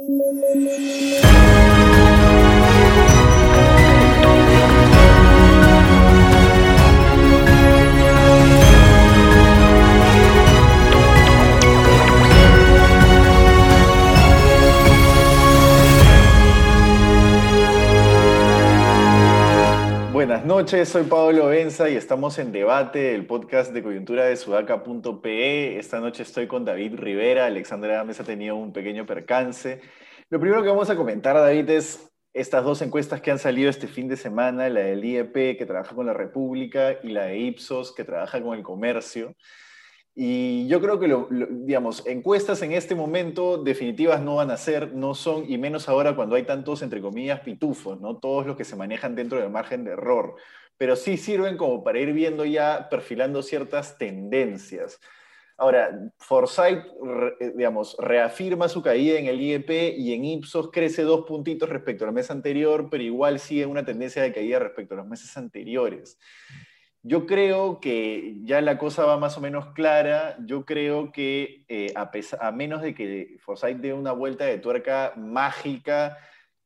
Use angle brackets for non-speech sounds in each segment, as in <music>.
Thank you. Buenas noches, soy Pablo Benza y estamos en debate, el podcast de coyuntura de sudaca.pe. Esta noche estoy con David Rivera, Alexandra Gámez ha tenido un pequeño percance. Lo primero que vamos a comentar, David, es estas dos encuestas que han salido este fin de semana, la del IEP, que trabaja con la República, y la de Ipsos, que trabaja con el comercio. Y yo creo que, digamos, encuestas en este momento definitivas no van a ser, no son, y menos ahora cuando hay tantos, entre comillas, pitufos, ¿no? Todos los que se manejan dentro del margen de error. Pero sí sirven como para ir viendo ya, perfilando ciertas tendencias. Ahora, Forsyth, eh, digamos, reafirma su caída en el IEP y en Ipsos crece dos puntitos respecto al mes anterior, pero igual sigue una tendencia de caída respecto a los meses anteriores. Yo creo que ya la cosa va más o menos clara. Yo creo que eh, a, menos de que Forsyth dé una vuelta de tuerca mágica,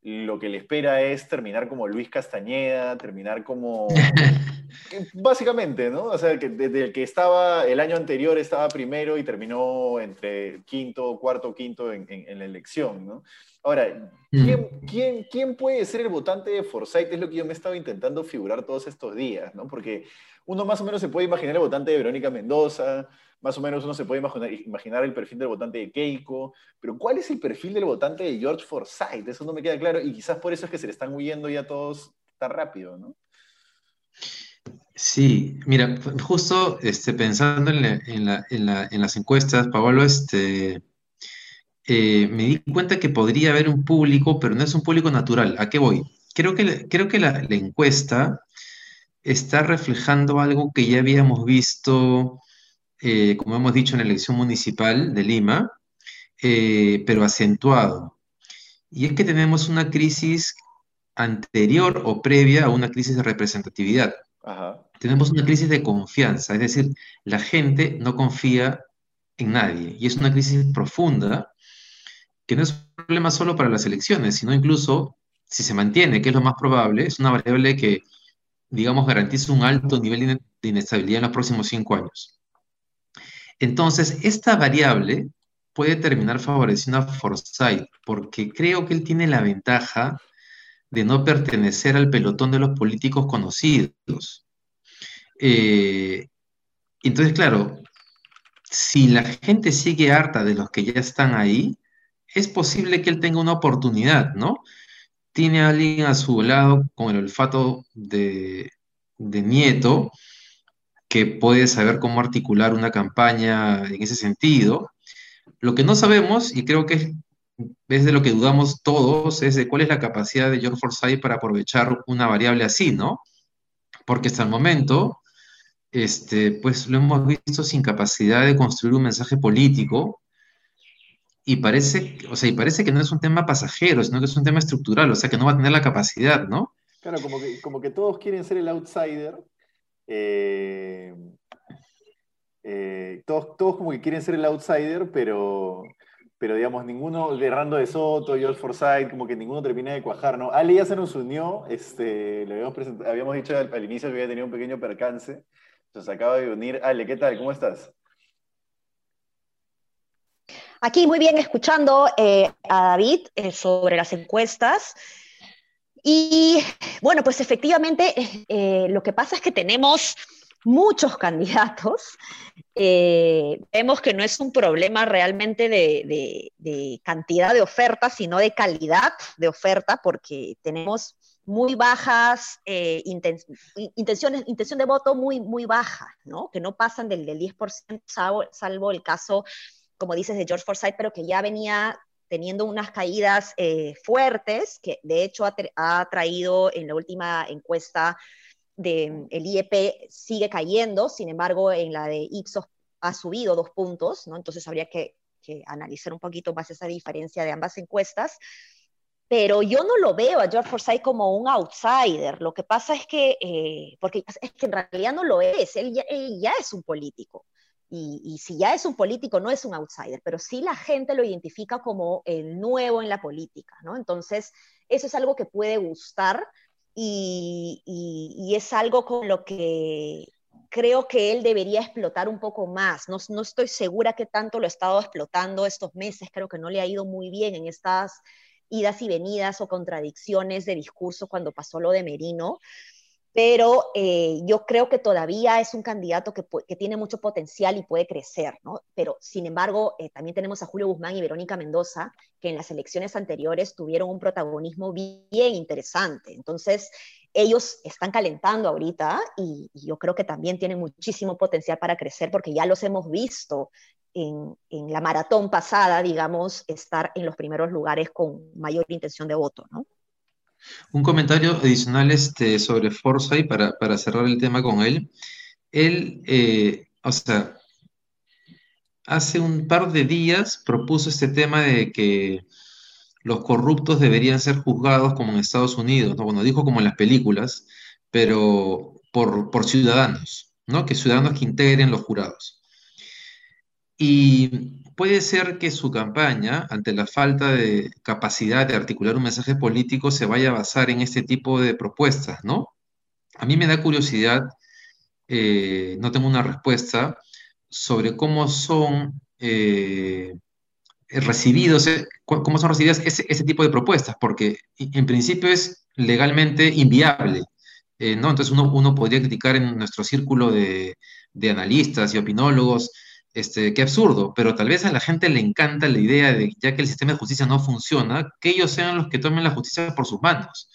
lo que le espera es terminar como Luis Castañeda, terminar como... <laughs> Básicamente, ¿no? O sea, que desde el que estaba, el año anterior estaba primero y terminó entre quinto, cuarto, quinto en, en la elección, ¿no? Ahora, mm. ¿quién, quién, puede ser el votante de Forsyth? Es lo que yo me estaba intentando figurar todos estos días, ¿no? Porque uno más o menos se puede imaginar el votante de Verónica Mendoza, más o menos uno se puede imaginar, el perfil del votante de Keiko, pero ¿cuál es el perfil del votante de George Forsyth? Eso no me queda claro y quizás por eso es que se le están huyendo ya todos tan rápido, ¿no? Sí, mira, justo este, pensando en, en las encuestas, Pablo, este, eh, me di cuenta que podría haber un público, pero no es un público natural. ¿A qué voy? Creo que, creo que la, encuesta está reflejando algo que ya habíamos visto, eh, como hemos dicho, en la elección municipal de Lima, eh, pero acentuado. Y es que tenemos una crisis anterior o previa a una crisis de representatividad. Tenemos una crisis de confianza, es decir, la gente no confía en nadie y es una crisis profunda que no es un problema solo para las elecciones, sino incluso si se mantiene, que es lo más probable, es una variable que, digamos, garantiza un alto nivel de inestabilidad en los próximos cinco años. Entonces, esta variable puede terminar favoreciendo a Forsyth, porque creo que él tiene la ventaja de no pertenecer al pelotón de los políticos conocidos. Eh, entonces, claro, si la gente sigue harta de los que ya están ahí, es posible que él tenga una oportunidad, ¿no? Tiene alguien a su lado con el olfato de, nieto que puede saber cómo articular una campaña en ese sentido. Lo que no sabemos, y creo que es, de lo que dudamos todos, es de cuál es la capacidad de George Forsyth para aprovechar una variable así, ¿no? Porque hasta el momento, este, pues lo hemos visto sin capacidad de construir un mensaje político y parece, o sea, y parece que no es un tema pasajero, sino que es un tema estructural, o sea, que no va a tener la capacidad, ¿no? Claro, como que, como que todos quieren ser el outsider, eh, eh, todos, todos como que quieren ser el outsider, pero, pero digamos, ninguno, de Rando de Soto, George Forsyth, como que ninguno termina de cuajar, ¿no? Ale ya se nos unió, este, le habíamos, habíamos dicho al, al, inicio que había tenido un pequeño percance, se acaba de unir. Ale, ¿qué tal? ¿Cómo estás? Aquí muy bien escuchando eh, a David eh, sobre las encuestas. Y bueno, pues efectivamente eh, lo que pasa es que tenemos muchos candidatos. vemos que no es un problema realmente de, cantidad de ofertas, sino de calidad de oferta, porque tenemos muy bajas intenciones, intención de voto muy, muy baja, ¿no? que no pasan del, del 10%, salvo el caso como dices, de George Forsyth, pero que ya venía teniendo unas caídas eh, fuertes, que de hecho ha, traído en la última encuesta del el IEP, sigue cayendo, sin embargo, en la de Ipsos ha subido dos puntos, ¿no? Entonces habría que, analizar un poquito más esa diferencia de ambas encuestas. Pero yo no lo veo a George Forsyth como un outsider. Lo que pasa es que, eh, porque es que en realidad no lo es, él él ya es un político Y, si ya es un político, no es un outsider, pero sí la gente lo identifica como el nuevo en la política, ¿no? Entonces, eso es algo que puede gustar y, y es algo con lo que creo que él debería explotar un poco más. No, no, estoy segura que tanto lo ha estado explotando estos meses, creo que no le ha ido muy bien en estas idas y venidas o contradicciones de discurso cuando pasó lo de Merino, pero eh, yo creo que todavía es un candidato que, tiene mucho potencial y puede crecer, ¿no? Pero, sin embargo, eh, también tenemos a Julio Guzmán y Verónica Mendoza, que en las elecciones anteriores tuvieron un protagonismo bien interesante. Entonces, ellos están calentando ahorita y, yo creo que también tienen muchísimo potencial para crecer porque ya los hemos visto en, la maratón pasada, digamos, estar en los primeros lugares con mayor intención de voto, ¿no? Un comentario adicional este, sobre Forsyth para, para cerrar el tema con él. Él, eh, o sea, hace un par de días propuso este tema de que los corruptos deberían ser juzgados como en Estados Unidos, ¿no? Bueno, dijo como en las películas, pero por, por ciudadanos, ¿no? Que ciudadanos que integren los jurados. Y puede ser que su campaña, ante la falta de capacidad de articular un mensaje político, se vaya a basar en este tipo de propuestas, ¿no? A mí me da curiosidad, eh, no tengo una respuesta, sobre cómo son eh, recibidos, eh, cómo son recibidas ese, tipo de propuestas, porque en principio es legalmente inviable, ¿no? Entonces uno, podría criticar en nuestro círculo de, de analistas y opinólogos, este, qué absurdo, pero tal vez a la gente le encanta la idea de, ya que el sistema de justicia no funciona, que ellos sean los que tomen la justicia por sus manos.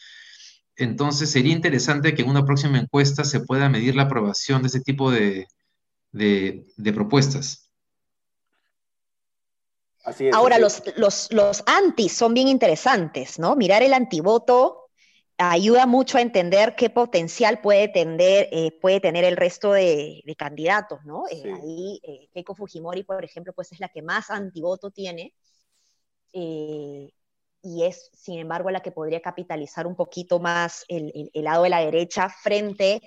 Entonces sería interesante que en una próxima encuesta se pueda medir la aprobación de ese tipo de, propuestas. Ahora, Los, los, los antis son bien interesantes, ¿no? Mirar el antivoto ayuda mucho a entender qué potencial puede tener, eh, puede tener el resto de, candidatos, ¿no? Eh, ahí eh, Keiko Fujimori, por ejemplo, pues es la que más antivoto tiene y es, sin embargo, la que podría capitalizar un poquito más el, lado de la derecha frente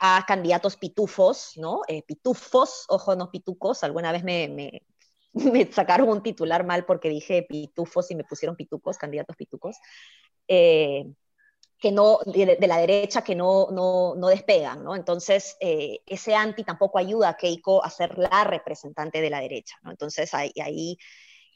a candidatos pitufos, ¿no? pitufos, ojo, no pitucos, alguna vez me, me, <laughs> me, sacaron un titular mal porque dije pitufos y me pusieron pitucos, candidatos pitucos que no, de, la derecha que no, no, no despegan, ¿no? Entonces, eh, ese anti tampoco ayuda a Keiko a ser la representante de la derecha, ¿no? Entonces, ahí, ahí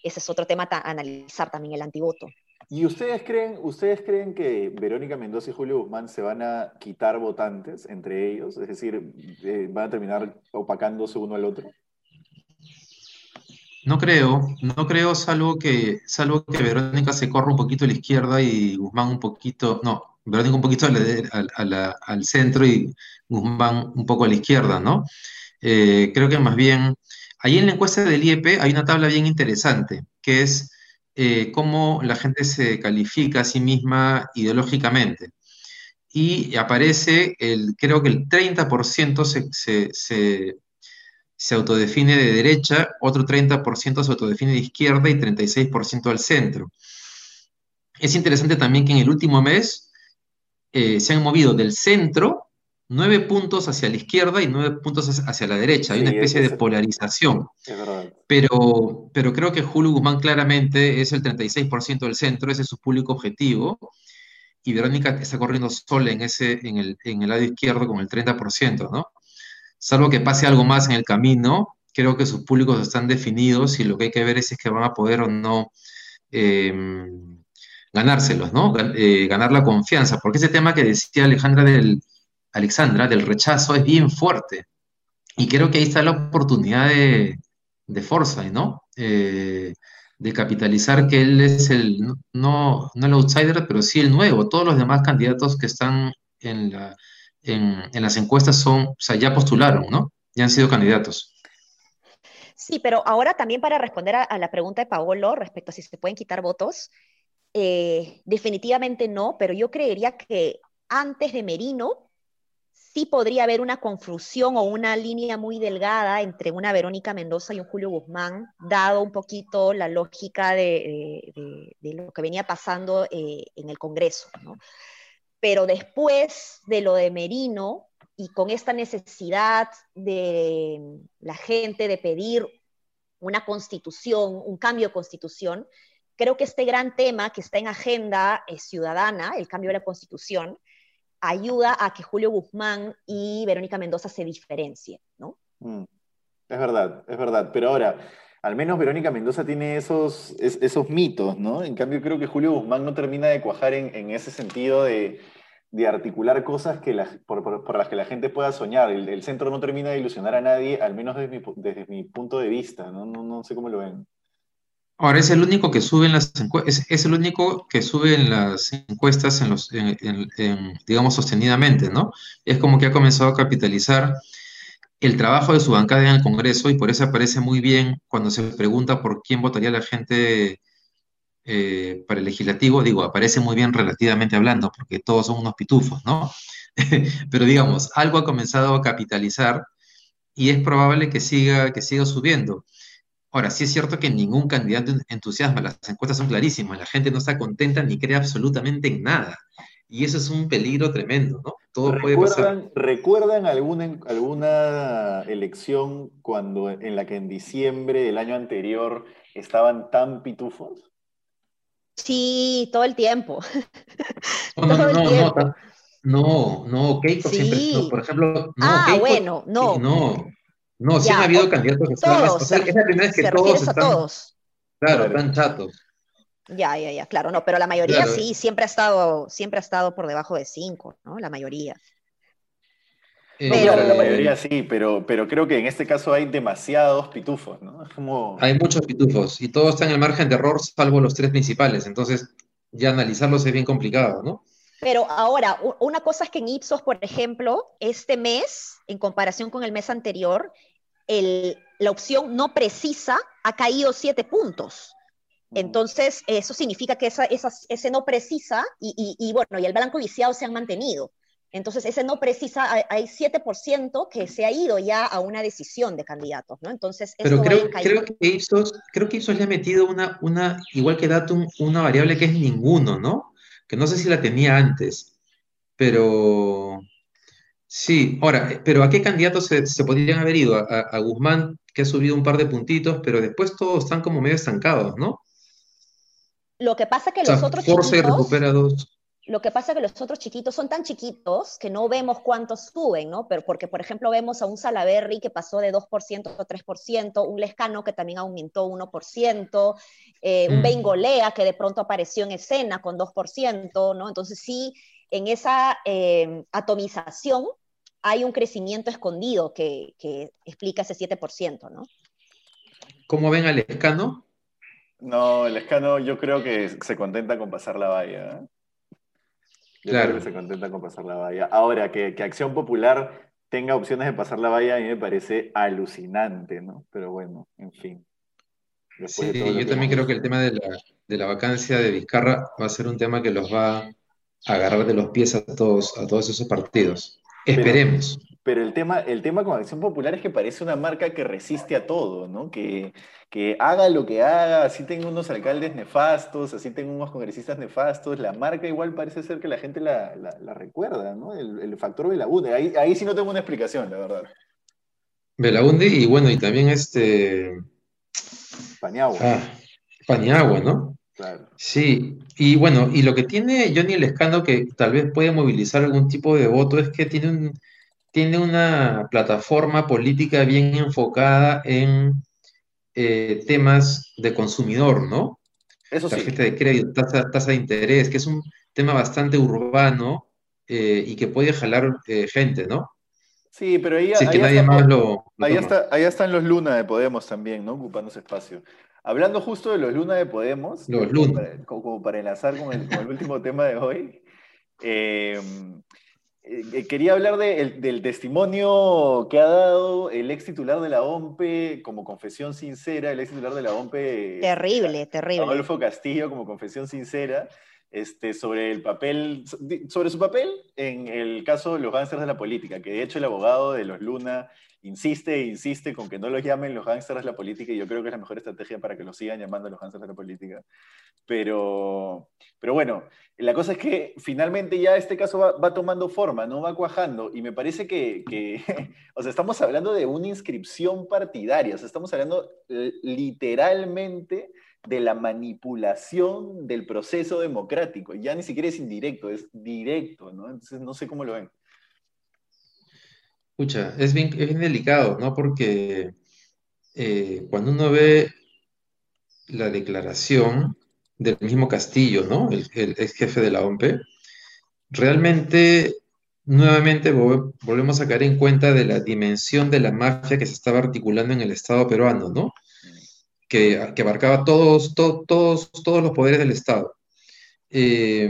ese es otro tema a analizar también, el antivoto. ¿Y ustedes creen, ustedes creen que Verónica Mendoza y Julio Guzmán se van a quitar votantes entre ellos? Es decir, eh, ¿van a terminar opacándose uno al otro? No creo, no creo, salvo que, salvo que Verónica se corra un poquito a la izquierda y Guzmán un poquito, no, Verónica un poquito al centro y Guzmán un poco a la izquierda, ¿no? Eh, creo que más bien, ahí en la encuesta del IEP hay una tabla bien interesante, que es eh, cómo la gente se califica a sí misma ideológicamente. Y aparece, el, creo que el 30% se, se, autodefine de derecha, otro 30% se autodefine de izquierda y 36% al centro. Es interesante también que en el último mes eh, se han movido del centro nueve puntos hacia la izquierda y nueve puntos hacia la derecha. Hay una especie de polarización. Pero, pero creo que Julio Guzmán claramente es el 36% del centro, ese es su público objetivo. Y Verónica está corriendo sola en, ese, en, el, en el lado izquierdo con el 30%, ¿no? Salvo que pase algo más en el camino, creo que sus públicos están definidos y lo que hay que ver es si es que van a poder o no eh, ganárselos, ¿no? Eh, ganar la confianza, porque ese tema que decía Alejandra del, Alexandra del rechazo es bien fuerte. Y creo que ahí está la oportunidad de, de ¿no? Eh, de capitalizar que él es el, no, no el outsider, pero sí el nuevo. Todos los demás candidatos que están en, en, las encuestas son, o sea, ya postularon, ¿no? Ya han sido candidatos. Sí, pero ahora también para responder a, a, la pregunta de Paolo respecto a si se pueden quitar votos, eh, definitivamente no, pero yo creería que antes de Merino sí podría haber una confusión o una línea muy delgada entre una Verónica Mendoza y un Julio Guzmán, dado un poquito la lógica de, lo que venía pasando eh, en el Congreso. Pero después de lo de Merino, y con esta necesidad de la gente de pedir una constitución, un cambio de constitución, creo que este gran tema que está en agenda eh, ciudadana, el cambio de la constitución, ayuda a que Julio Guzmán y Verónica Mendoza se diferencien, ¿no? Mm. Es verdad, es verdad. Pero ahora, al menos Verónica Mendoza tiene esos, esos mitos, ¿no? En cambio, creo que Julio Guzmán no termina de cuajar en, ese sentido de, articular cosas que por, las que la gente pueda soñar. El, centro no termina de ilusionar a nadie, al menos desde mi, desde mi punto de vista, ¿no? No, sé cómo lo ven. Ahora, es el único que sube en las es, es, el único que sube en las encuestas en los, digamos, sostenidamente, ¿no? Es como que ha comenzado a capitalizar el trabajo de su bancada en el Congreso y por eso aparece muy bien cuando se pregunta por quién votaría la gente eh, para el legislativo, digo, aparece muy bien relativamente hablando, porque todos son unos pitufos, ¿no? <laughs> Pero digamos, algo ha comenzado a capitalizar y es probable que siga, que siga subiendo. Ahora, sí es cierto que ningún candidato entusiasma, las encuestas son clarísimas, la gente no está contenta ni cree absolutamente en nada. Y eso es un peligro tremendo, ¿no? Todo puede pasar. ¿Recuerdan alguna, alguna elección cuando, en la que en diciembre del año anterior estaban tan pitufos? Sí, todo el tiempo. No, no, <laughs> no, no, no, no, Keiko siempre, por ejemplo, no, ah, bueno, no. No, no, sí ha habido candidatos que están más, o sea, es la primera vez que todos están, todos. Claro, están chatos. Ya, ya, ya, claro, no, pero la mayoría sí, siempre ha estado, siempre ha estado por debajo de 5, ¿no? La mayoría. Eh, pero, la mayoría sí, pero, pero creo que en este caso hay demasiados pitufos, ¿no? como... Hay muchos pitufos y todos están en el margen de error, salvo los tres principales, entonces ya analizarlos es bien complicado, ¿no? Pero ahora, una cosa es que en Ipsos, por ejemplo, este mes, en comparación con el mes anterior, el, la opción no precisa ha caído siete puntos. Entonces, eso significa que esa, ese no precisa y, bueno, y el blanco viciado se han mantenido. Entonces, ese no precisa, hay 7% que se ha ido ya a una decisión de candidatos, ¿no? Entonces, Pero creo, creo, que Ipsos, creo que Ipsos le ha metido una, una, igual que Datum, una variable que es ninguno, ¿no? Que no sé si la tenía antes, pero sí. Ahora, ¿pero a qué candidatos se, podrían haber ido? A, a, Guzmán, que ha subido un par de puntitos, pero después todos están como medio estancados, ¿no? Lo que pasa que los otros chiquitos, Lo que pasa que los otros chiquitos son tan chiquitos que no vemos cuántos suben, ¿no? Pero porque, por ejemplo, vemos a un Salaberry que pasó de 2% a 3%, un Lescano que también aumentó 1%, eh, un mm. Bengolea que de pronto apareció en escena con 2%, ¿no? Entonces sí, en esa eh, atomización hay un crecimiento escondido que, que explica ese 7%, ¿no? ¿Cómo ven al Lescano? No, el escano yo creo que se contenta con pasar la valla. Claro. creo que se contenta con pasar la valla. Ahora, que, Acción Popular tenga opciones de pasar la valla a mí me parece alucinante, ¿no? Pero bueno, en fin. sí, yo también creo que el tema de la, de la, vacancia de Vizcarra va a ser un tema que los va a agarrar de los pies a todos, a todos esos partidos. Esperemos. Pero el tema, el tema con Acción Popular es que parece una marca que resiste a todo, ¿no? Que, que haga lo que haga, así tenga unos alcaldes nefastos, así tenga unos congresistas nefastos, la marca igual parece ser que la gente la, recuerda, ¿no? El, factor Belaunde, ahí, ahí sí no tengo una explicación, la verdad. Belaunde y bueno, y también este... Paniagua. Ah, Paniagua, ¿no? Claro. Sí, y bueno, y lo que tiene Johnny Lescano que tal vez puede movilizar algún tipo de voto es que tiene un tiene una plataforma política bien enfocada en eh, temas de consumidor, ¿no? Eso sí. Tarjeta de crédito, tasa, de interés, que es un tema bastante urbano eh, y que puede jalar eh, gente, ¿no? Sí, pero ahí, ahí, nadie más lo, ahí, está, ahí, están los Luna de Podemos también, ¿no? Ocupando ese espacio. Hablando justo de los Luna de Podemos, los Luna. Como, para, enlazar con el, con el último <laughs> tema de hoy, eh, eh, quería hablar del testimonio que ha dado el ex titular de la OMPE como confesión sincera, el ex titular de la OMPE. Terrible, terrible. Adolfo Castillo como confesión sincera. Este, sobre el papel, sobre su papel en el caso de los gángsters de la política, que de hecho el abogado de los Luna insiste e insiste con que no los llamen los gángsters de la política y yo creo que es la mejor estrategia para que los sigan llamando los gángsters de la política. Pero, Pero bueno, la cosa es que finalmente ya este caso va, tomando forma, ¿no? Va cuajando. Y me parece que, <laughs> o sea, estamos hablando de una inscripción partidaria, o sea, estamos hablando eh, literalmente de la manipulación del proceso democrático. Ya ni siquiera es indirecto, es directo, ¿no? Entonces, no sé cómo lo ven. Escucha, es bien, es bien delicado, ¿no? Porque eh, cuando uno ve la declaración del mismo Castillo, ¿no? El, ex jefe de la OMP, realmente, nuevamente volvemos a caer en cuenta de la dimensión de la mafia que se estaba articulando en el Estado peruano, ¿no? Que, abarcaba todos, todos, todos los poderes del Estado. Eh,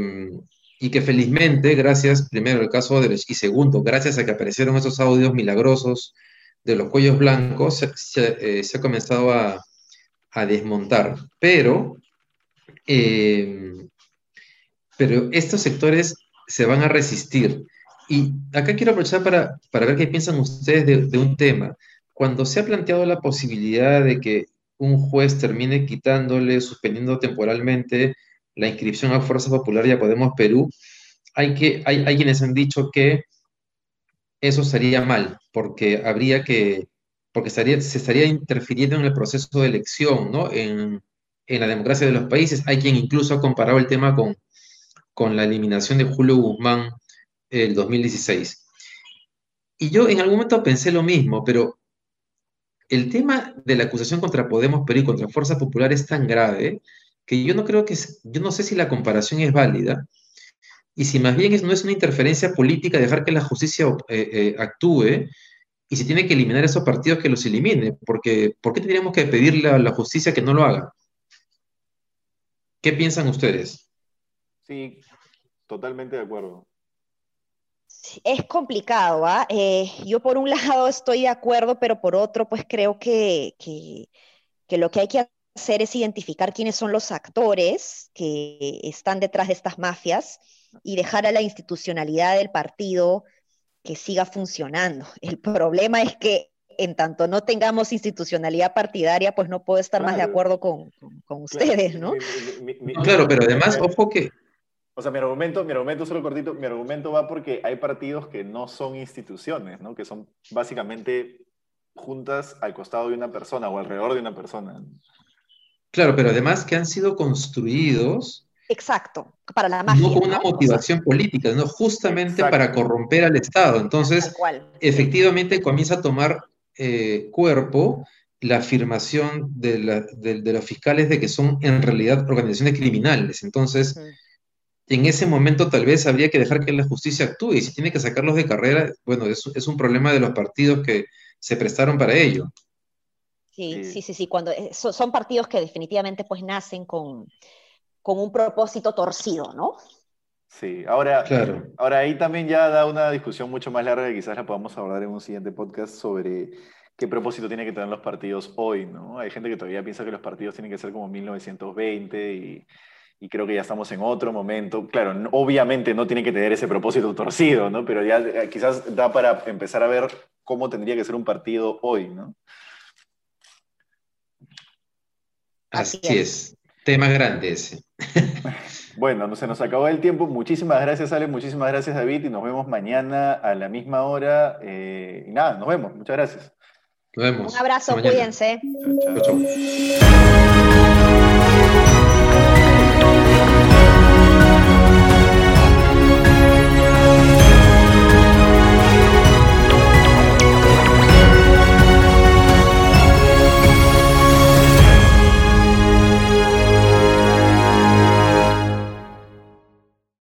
y que felizmente, gracias, primero el caso de y segundo, gracias a que aparecieron esos audios milagrosos de los cuellos blancos, se, eh, ha comenzado a, desmontar. Pero, eh, pero estos sectores se van a resistir. Y acá quiero aprovechar para, ver qué piensan ustedes de, de, un tema. Cuando se ha planteado la posibilidad de que un juez termine quitándole, suspendiendo temporalmente la inscripción a Fuerza Popular y a Podemos Perú, hay, que, hay, hay quienes han dicho que eso sería mal, porque habría que, porque estaría, se estaría interfiriendo en el proceso de elección, ¿no? En, en, la democracia de los países. Hay quien incluso ha comparado el tema con, con la eliminación de Julio Guzmán el 2016. Y yo en algún momento pensé lo mismo, pero el tema de la acusación contra Podemos Perú y contra Fuerza Popular es tan grave que yo no creo que, yo no sé si la comparación es válida y si más bien no es una interferencia política dejar que la justicia eh, eh, actúe y si tiene que eliminar esos partidos que los elimine, porque ¿por qué tendríamos que pedirle a la justicia que no lo haga? ¿Qué piensan ustedes? Sí, totalmente de acuerdo. Es complicado, ¿ah? Eh, yo por un <laughs> lado estoy de acuerdo, pero por otro, pues creo que, que, que lo que hay que hacer es identificar quiénes son los actores que están detrás de estas mafias y dejar a la institucionalidad del partido que siga funcionando. El problema es que en tanto no tengamos institucionalidad partidaria, pues no puedo estar más de acuerdo con, ustedes, ¿no? claro, pero además, ojo que... O sea, mi argumento, mi argumento, solo cortito, mi argumento va porque hay partidos que no son instituciones, ¿no? Que son básicamente juntas al costado de una persona o alrededor de una persona. Claro, pero además que han sido construidos. Exacto, para la mafia. No con una motivación política, no justamente para corromper al Estado. Entonces, efectivamente comienza a tomar eh, cuerpo la afirmación de, los fiscales de que son en realidad organizaciones criminales. Entonces, en ese momento tal vez habría que dejar que la justicia actúe y si tiene que sacarlos de carrera, bueno, es un problema de los partidos que se prestaron para ello. Sí, sí, sí, sí, cuando eh, son partidos que definitivamente pues nacen con, con un propósito torcido, ¿no? Sí, ahora, ahora ahí también ya da una discusión mucho más larga que quizás la podamos abordar en un siguiente podcast sobre qué propósito tiene que tener los partidos hoy, ¿no? Hay gente que todavía piensa que los partidos tienen que ser como 1920 y, y creo que ya estamos en otro momento. Claro, obviamente no tiene que tener ese propósito torcido, ¿no? Pero ya eh, quizás da para empezar a ver cómo tendría que ser un partido hoy, ¿no? Así, es. Tema grande ese. <laughs> <laughs> Bueno, se nos acabó el tiempo. Muchísimas gracias, Ale. Muchísimas gracias, David. Y nos vemos mañana a la misma hora. Eh, y nada, nos vemos. Muchas gracias. Nos vemos. Un abrazo, cuídense. chao. chao.